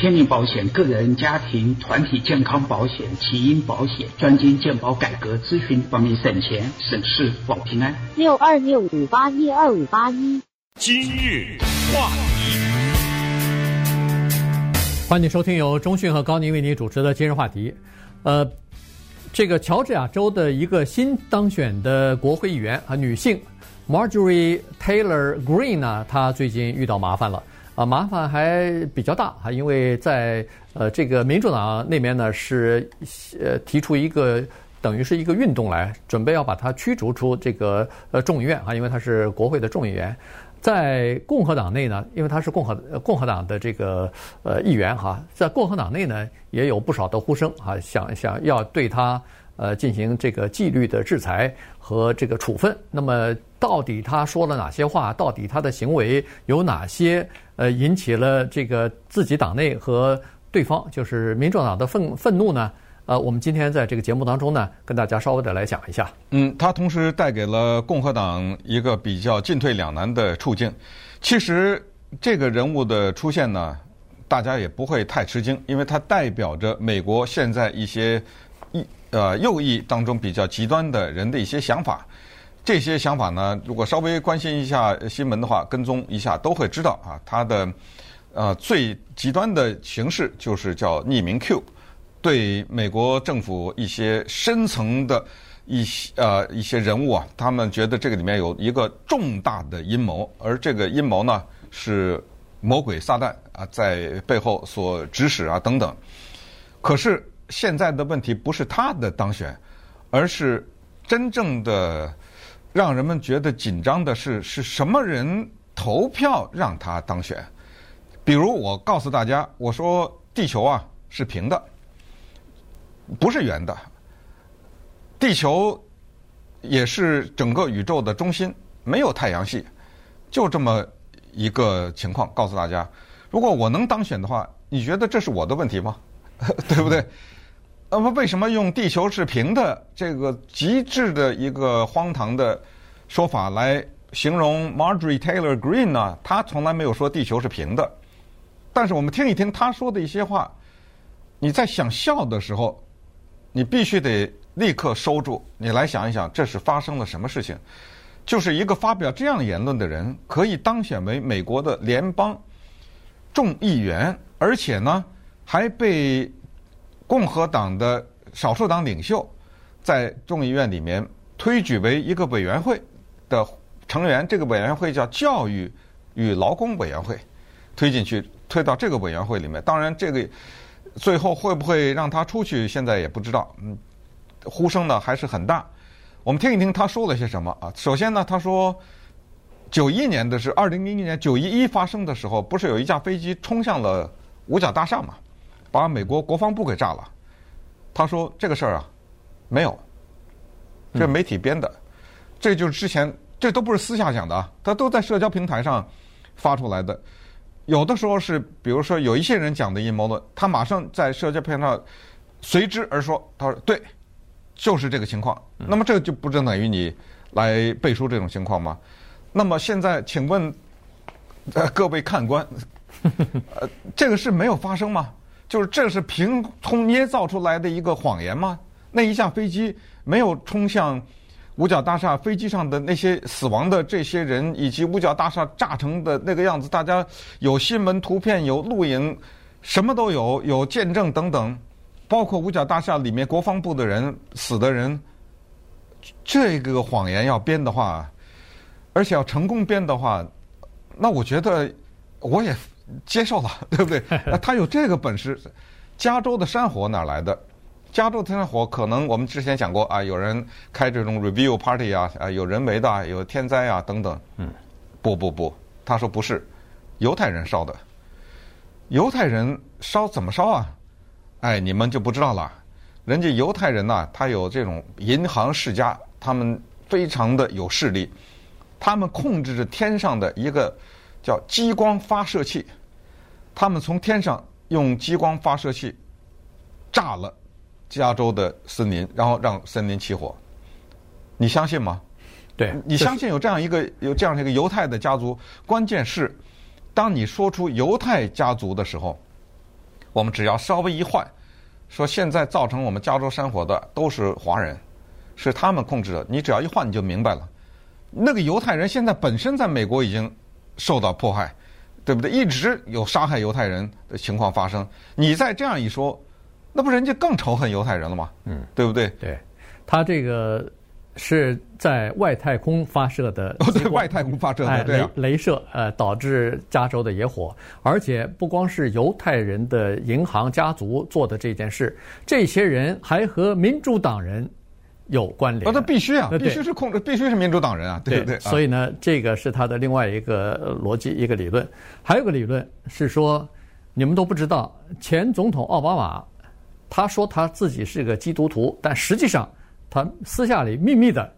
天领保险个人、家庭、团体健康保险、起因保险专精健保改革咨询，帮你省钱省事保平安。六二六五八一二五八一。今日话题，欢迎收听由中讯和高宁为您主持的今日话题。呃，这个乔治亚州的一个新当选的国会议员啊，女性 Marjorie Taylor Greene 呢，她最近遇到麻烦了。啊，麻烦还比较大啊，因为在呃这个民主党那边呢是呃提出一个等于是一个运动来，准备要把他驱逐出这个呃众议院啊，因为他是国会的众议员。在共和党内呢，因为他是共和共和党的这个呃议员哈，在共和党内呢也有不少的呼声啊，想想要对他呃进行这个纪律的制裁和这个处分。那么到底他说了哪些话？到底他的行为有哪些？呃，引起了这个自己党内和对方，就是民主党的愤愤怒呢。呃，我们今天在这个节目当中呢，跟大家稍微的来讲一下。嗯，他同时带给了共和党一个比较进退两难的处境。其实这个人物的出现呢，大家也不会太吃惊，因为他代表着美国现在一些一呃右翼当中比较极端的人的一些想法。这些想法呢，如果稍微关心一下新闻的话，跟踪一下都会知道啊。他的呃最极端的形式就是叫匿名 Q，对美国政府一些深层的一些呃一些人物啊，他们觉得这个里面有一个重大的阴谋，而这个阴谋呢是魔鬼撒旦啊在背后所指使啊等等。可是现在的问题不是他的当选，而是真正的。让人们觉得紧张的是，是什么人投票让他当选？比如我告诉大家，我说地球啊是平的，不是圆的。地球也是整个宇宙的中心，没有太阳系，就这么一个情况。告诉大家，如果我能当选的话，你觉得这是我的问题吗？对不对？那么为什么用“地球是平的”这个极致的一个荒唐的说法来形容 Marjorie Taylor Greene 呢？他从来没有说地球是平的。但是我们听一听他说的一些话，你在想笑的时候，你必须得立刻收住。你来想一想，这是发生了什么事情？就是一个发表这样言论的人可以当选为美国的联邦众议员，而且呢还被。共和党的少数党领袖在众议院里面推举为一个委员会的成员，这个委员会叫教育与劳工委员会，推进去推到这个委员会里面。当然，这个最后会不会让他出去，现在也不知道。嗯，呼声呢还是很大。我们听一听他说了些什么啊？首先呢，他说九一年的是二零零一年九一一发生的时候，不是有一架飞机冲向了五角大厦吗？把美国国防部给炸了，他说这个事儿啊，没有，这媒体编的，嗯、这就是之前这都不是私下讲的啊，他都在社交平台上发出来的。有的时候是，比如说有一些人讲的阴谋论，他马上在社交平台上随之而说，他说对，就是这个情况。那么这就不正等于你来背书这种情况吗？那么现在请问呃各位看官，呃这个事没有发生吗？就是这是凭空捏造出来的一个谎言吗？那一架飞机没有冲向五角大厦，飞机上的那些死亡的这些人，以及五角大厦炸成的那个样子，大家有新闻图片，有录影，什么都有，有见证等等，包括五角大厦里面国防部的人死的人，这个谎言要编的话，而且要成功编的话，那我觉得我也。接受了，对不对？他有这个本事。加州的山火哪来的？加州的山火可能我们之前讲过啊，有人开这种 review party 啊，啊，有人为的，有天灾啊等等。嗯，不不不，他说不是，犹太人烧的。犹太人烧怎么烧啊？哎，你们就不知道了。人家犹太人呐，他有这种银行世家，他们非常的有势力，他们控制着天上的一个叫激光发射器。他们从天上用激光发射器炸了加州的森林，然后让森林起火。你相信吗？对，你相信有这样一个有这样一个犹太的家族？关键是，当你说出犹太家族的时候，我们只要稍微一换，说现在造成我们加州山火的都是华人，是他们控制的。你只要一换，你就明白了。那个犹太人现在本身在美国已经受到迫害，对不对？一直有杀害犹太人的情况发生。你再这样一说，那不人家更仇恨犹太人了吗？嗯，对不对？对，他这个。是在外太空发射的，哦，对外太空发射的，对，雷雷射，呃，导致加州的野火，而且不光是犹太人的银行家族做的这件事，这些人还和民主党人有关联。那必须啊，必须是控制，必须是民主党人啊，对不对？所以呢，这个是他的另外一个逻辑，一个理论。还有个理论是说，你们都不知道，前总统奥巴马他说他自己是个基督徒，但实际上。他私下里秘密的，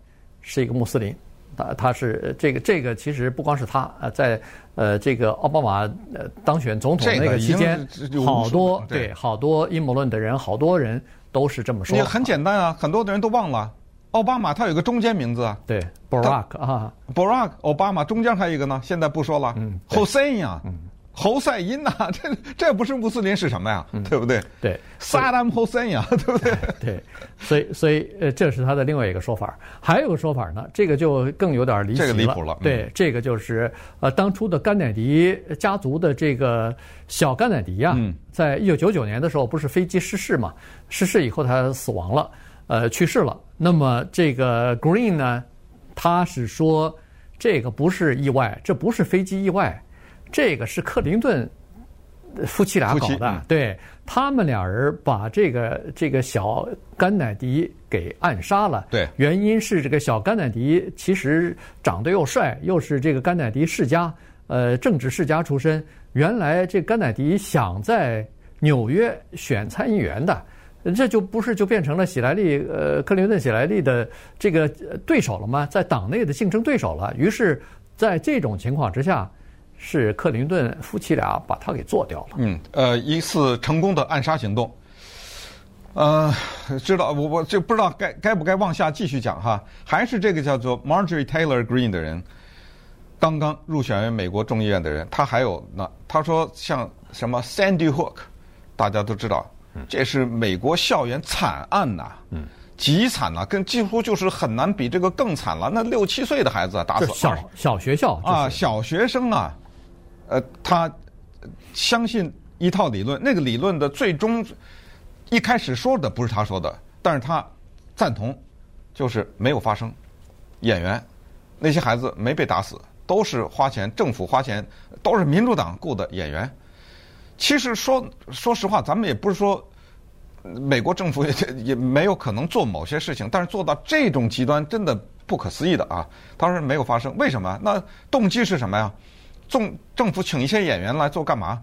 是一个穆斯林，他他是这个这个其实不光是他，呃，在呃这个奥巴马呃当选总统那个期间，好多对好多阴谋论的人，好多人都是这么说。也很简单啊，很多的人都忘了，奥巴马他有个中间名字啊，对，Barack 啊，Barack 奥巴马中间还有一个呢，现在不说了，嗯，Hussein 啊。嗯侯赛因呐，这这不是穆斯林是什么呀？对不对？对，萨达姆侯赛因呀，对不对？对，所以所以呃，这是他的另外一个说法。还有个说法呢，这个就更有点离奇了。这个离谱了。对，这个就是呃，当初的甘乃迪家族的这个小甘乃迪呀，在一九九九年的时候，不是飞机失事嘛？失事以后他死亡了，呃，去世了。那么这个 Green 呢，他是说这个不是意外，这不是飞机意外。这个是克林顿夫妻俩搞的，嗯、对，他们俩人把这个这个小甘乃迪给暗杀了。对，原因是这个小甘乃迪其实长得又帅，又是这个甘乃迪世家，呃，政治世家出身。原来这甘乃迪想在纽约选参议员的，这就不是就变成了喜来利呃克林顿喜来利的这个对手了吗？在党内的竞争对手了。于是，在这种情况之下。是克林顿夫妻俩把他给做掉了。嗯，呃，一次成功的暗杀行动。呃，知道我我就不知道该该不该往下继续讲哈。还是这个叫做 Marjorie Taylor Greene 的人，刚刚入选为美国众议院的人，他还有那他说像什么 Sandy Hook，大家都知道，这是美国校园惨案呐，嗯，极惨呐，跟几乎就是很难比这个更惨了。那六七岁的孩子打死小小学校啊，小学生啊。呃，他相信一套理论，那个理论的最终一开始说的不是他说的，但是他赞同，就是没有发生。演员那些孩子没被打死，都是花钱，政府花钱，都是民主党雇的演员。其实说说实话，咱们也不是说美国政府也也没有可能做某些事情，但是做到这种极端，真的不可思议的啊！他说没有发生，为什么？那动机是什么呀？政政府请一些演员来做干嘛？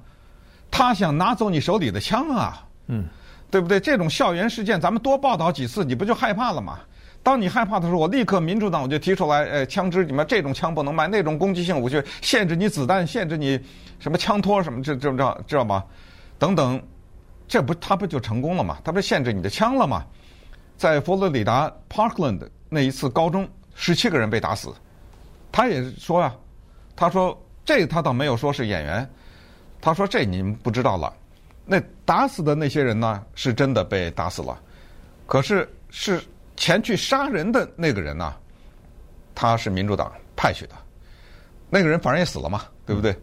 他想拿走你手里的枪啊，嗯，对不对？这种校园事件，咱们多报道几次，你不就害怕了吗？当你害怕的时候，我立刻民主党我就提出来，呃，枪支你们这种枪不能卖，那种攻击性武器限制你子弹，限制你什么枪托什么，这这知道知道吗？等等，这不他不就成功了吗？他不是限制你的枪了吗？在佛罗里达 Parkland 那一次高中，十七个人被打死，他也说呀、啊，他说。这他倒没有说是演员，他说这你们不知道了。那打死的那些人呢，是真的被打死了，可是是前去杀人的那个人呢，他是民主党派去的，那个人反正也死了嘛，对不对？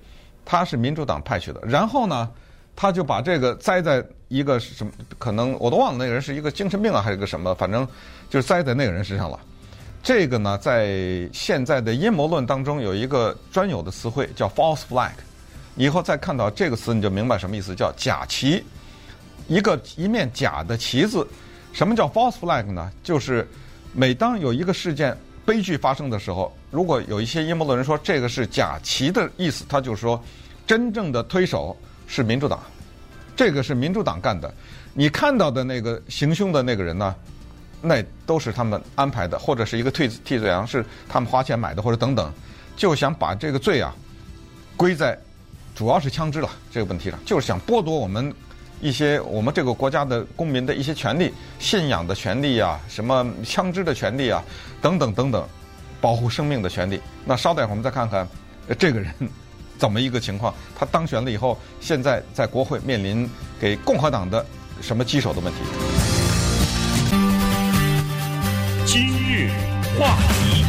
他是民主党派去的，然后呢，他就把这个栽在一个什么，可能我都忘了那个人是一个精神病啊，还是个什么，反正就是栽在那个人身上了。这个呢，在现在的阴谋论当中有一个专有的词汇叫 false flag。以后再看到这个词，你就明白什么意思，叫假旗。一个一面假的旗子。什么叫 false flag 呢？就是每当有一个事件悲剧发生的时候，如果有一些阴谋论人说这个是假旗的意思，他就说真正的推手是民主党，这个是民主党干的。你看到的那个行凶的那个人呢？那都是他们安排的，或者是一个替替罪羊，是他们花钱买的，或者等等，就想把这个罪啊归在主要是枪支了这个问题上，就是想剥夺我们一些我们这个国家的公民的一些权利、信仰的权利啊，什么枪支的权利啊，等等等等，保护生命的权利。那稍待会儿我们再看看这个人怎么一个情况？他当选了以后，现在在国会面临给共和党的什么棘手的问题？今日话题。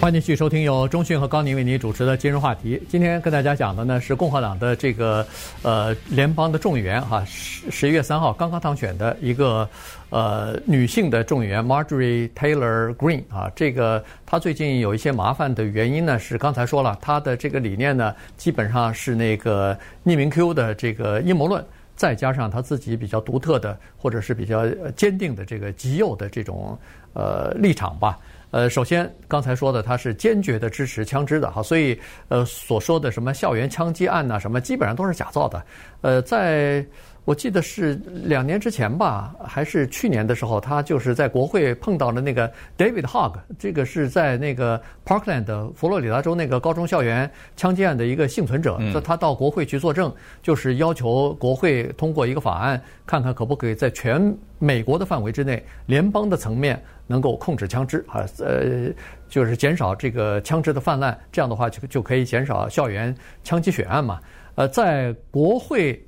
欢迎继续收听由中讯和高宁为您主持的今日话题。今天跟大家讲的呢是共和党的这个呃联邦的众议员哈，十十一月三号刚刚当选的一个呃女性的众议员 Marjorie Taylor Green 啊，这个她最近有一些麻烦的原因呢是刚才说了，她的这个理念呢基本上是那个匿名 Q 的这个阴谋论，再加上他自己比较独特的或者是比较坚定的这个极右的这种呃立场吧。呃，首先刚才说的，他是坚决的支持枪支的哈，所以呃所说的什么校园枪击案呐，什么基本上都是假造的。呃，在我记得是两年之前吧，还是去年的时候，他就是在国会碰到了那个 David Hogg，这个是在那个 Parkland 佛罗里达州那个高中校园枪击案的一个幸存者，嗯，他到国会去作证，就是要求国会通过一个法案，看看可不可以在全美国的范围之内，联邦的层面。能够控制枪支啊，呃，就是减少这个枪支的泛滥，这样的话就就可以减少校园枪击血案嘛。呃，在国会，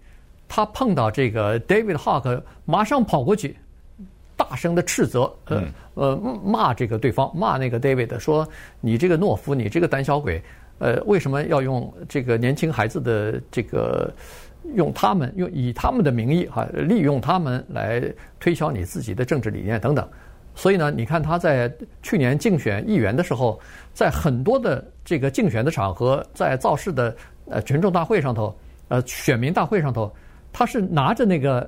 他碰到这个 David Hogg，马上跑过去，大声的斥责，呃呃骂这个对方，骂那个 David 说：“你这个懦夫，你这个胆小鬼，呃，为什么要用这个年轻孩子的这个用他们用以他们的名义哈，利用他们来推销你自己的政治理念等等。”所以呢，你看他在去年竞选议员的时候，在很多的这个竞选的场合，在造势的呃群众大会上头，呃选民大会上头，他是拿着那个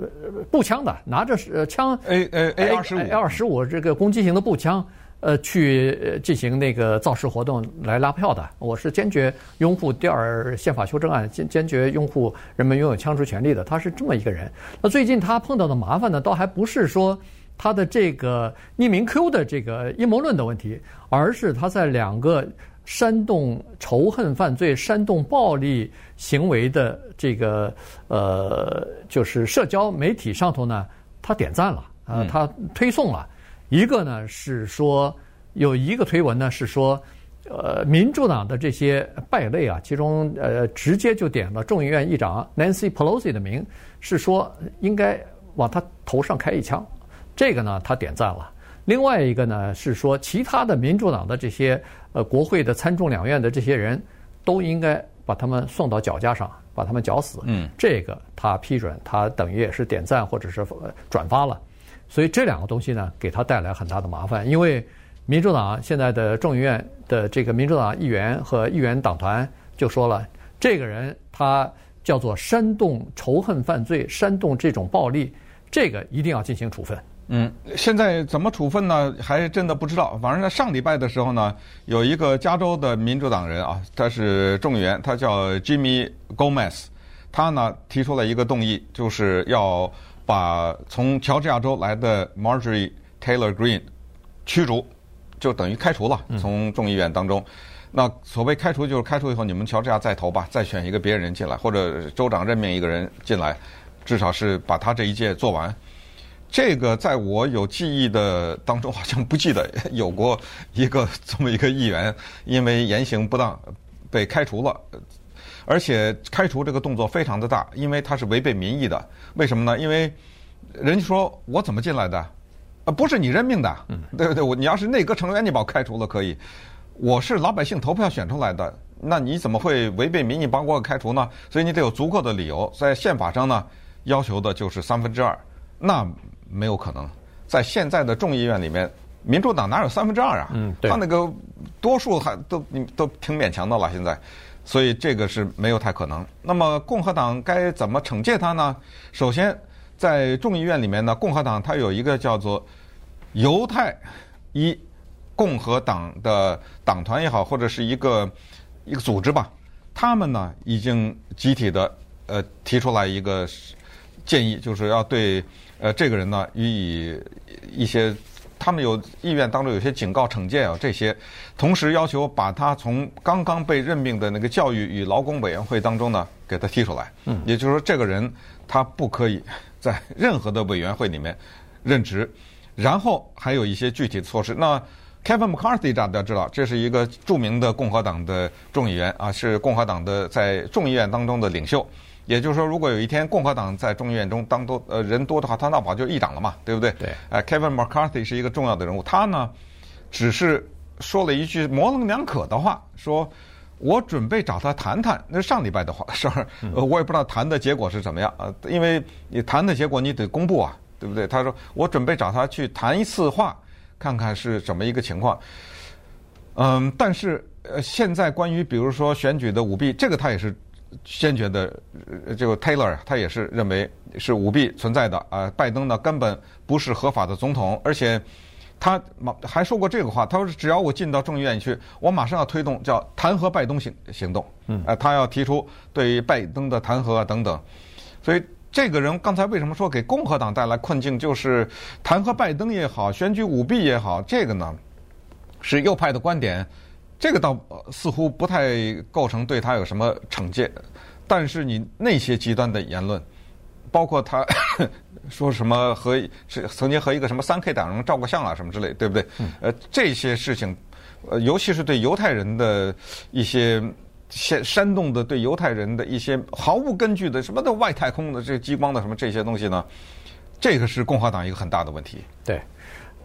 呃步枪的，拿着呃枪 A A A 二十五 A 二十五这个攻击型的步枪，呃去进行那个造势活动来拉票的。我是坚决拥护第二宪法修正案，坚坚决拥护人们拥有枪支权利的。他是这么一个人。那最近他碰到的麻烦呢，倒还不是说。他的这个匿名 Q 的这个阴谋论的问题，而是他在两个煽动仇恨犯罪、煽动暴力行为的这个呃，就是社交媒体上头呢，他点赞了，呃，他推送了。一个呢是说有一个推文呢是说，呃，民主党的这些败类啊，其中呃直接就点了众议院议长 Nancy Pelosi 的名，是说应该往他头上开一枪。这个呢，他点赞了。另外一个呢，是说其他的民主党的这些呃国会的参众两院的这些人都应该把他们送到绞架上，把他们绞死。嗯，这个他批准，他等于也是点赞或者是转发了。所以这两个东西呢，给他带来很大的麻烦。因为民主党现在的众议院的这个民主党议员和议员党团就说了，这个人他叫做煽动仇恨犯罪、煽动这种暴力，这个一定要进行处分。嗯，现在怎么处分呢？还真的不知道。反正在上礼拜的时候呢，有一个加州的民主党人啊，他是众议员，他叫 Jimmy Gomez，他呢提出了一个动议，就是要把从乔治亚州来的 Marjorie Taylor Greene 驱逐，就等于开除了，从众议院当中。那所谓开除，就是开除以后，你们乔治亚再投吧，再选一个别人进来，或者州长任命一个人进来，至少是把他这一届做完。这个在我有记忆的当中，好像不记得 有过一个这么一个议员因为言行不当被开除了，而且开除这个动作非常的大，因为他是违背民意的。为什么呢？因为人家说我怎么进来的？啊，不是你任命的，对不对？我你要是内阁成员，你把我开除了可以。我是老百姓投票选出来的，那你怎么会违背民意把我开除呢？所以你得有足够的理由。在宪法上呢，要求的就是三分之二。那没有可能，在现在的众议院里面，民主党哪有三分之二啊？嗯，对。他那个多数还都你都挺勉强的了，现在，所以这个是没有太可能。那么共和党该怎么惩戒他呢？首先，在众议院里面呢，共和党它有一个叫做犹太一共和党的党团也好，或者是一个一个组织吧，他们呢已经集体的呃提出来一个建议，就是要对。呃，这个人呢，予以一些，他们有意愿当中有些警告、惩戒啊，这些，同时要求把他从刚刚被任命的那个教育与劳工委员会当中呢，给他踢出来。嗯，也就是说，这个人他不可以在 任何的委员会里面任职。然后还有一些具体的措施。那 Kevin McCarthy 大家知道，这是一个著名的共和党的众议员啊，是共和党的在众议院当中的领袖。也就是说，如果有一天共和党在众议院中当多呃人多的话，他那把就议长了嘛，对不对？对。呃，Kevin McCarthy 是一个重要的人物，他呢只是说了一句模棱两可的话，说我准备找他谈谈。那是上礼拜的话事儿，呃，我也不知道谈的结果是怎么样啊，因为你谈的结果你得公布啊，对不对？他说我准备找他去谈一次话。看看是怎么一个情况，嗯，但是呃，现在关于比如说选举的舞弊，这个他也是坚决的，这个 Taylor 他也是认为是舞弊存在的啊。拜登呢根本不是合法的总统，而且他马还说过这个话，他说只要我进到众议院去，我马上要推动叫弹劾拜登行行动，嗯，呃，他要提出对于拜登的弹劾啊等等，所以。这个人刚才为什么说给共和党带来困境？就是弹劾拜登也好，选举舞弊也好，这个呢是右派的观点，这个倒似乎不太构成对他有什么惩戒。但是你那些极端的言论，包括他 说什么和是曾经和一个什么三 K 党人照过相啊什么之类，对不对？呃，这些事情，呃，尤其是对犹太人的一些。煽煽动的对犹太人的一些毫无根据的什么的外太空的这个激光的什么这些东西呢？这个是共和党一个很大的问题。对，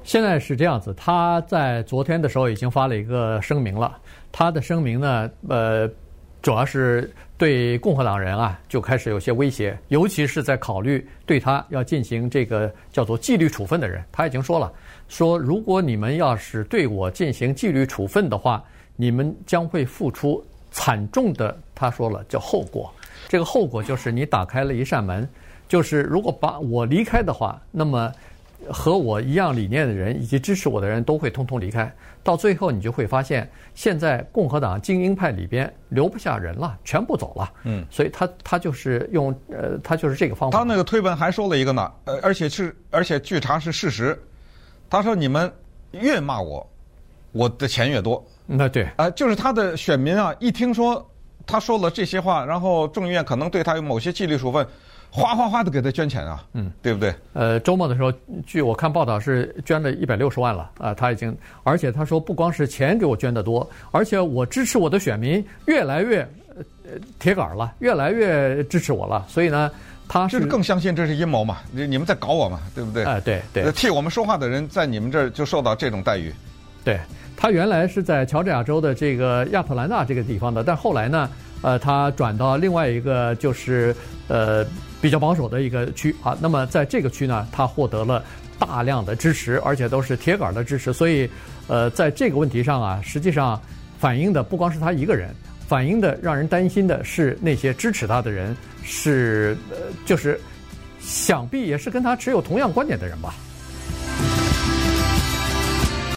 现在是这样子，他在昨天的时候已经发了一个声明了。他的声明呢，呃，主要是对共和党人啊就开始有些威胁，尤其是在考虑对他要进行这个叫做纪律处分的人。他已经说了，说如果你们要是对我进行纪律处分的话，你们将会付出。惨重的，他说了叫后果，这个后果就是你打开了一扇门，就是如果把我离开的话，那么和我一样理念的人以及支持我的人都会通通离开，到最后你就会发现，现在共和党精英派里边留不下人了，全部走了。嗯，所以他他就是用呃，他就是这个方法。他那个推文还说了一个呢，呃，而且是而且据查是事实，他说你们越骂我，我的钱越多。那对啊，就是他的选民啊，一听说他说了这些话，然后众议院可能对他有某些纪律处分，哗哗哗的给他捐钱啊，嗯，对不对？呃，周末的时候，据我看报道是捐了一百六十万了啊，他已经，而且他说不光是钱给我捐的多，而且我支持我的选民越来越呃铁杆了，越来越支持我了，所以呢，他是，是更相信这是阴谋嘛？你们在搞我嘛？对不对？哎、呃，对对，替我们说话的人在你们这儿就受到这种待遇，对。他原来是在乔治亚州的这个亚特兰大这个地方的，但后来呢，呃，他转到另外一个就是呃比较保守的一个区啊。那么在这个区呢，他获得了大量的支持，而且都是铁杆的支持。所以，呃，在这个问题上啊，实际上反映的不光是他一个人，反映的让人担心的是那些支持他的人是呃，就是想必也是跟他持有同样观点的人吧。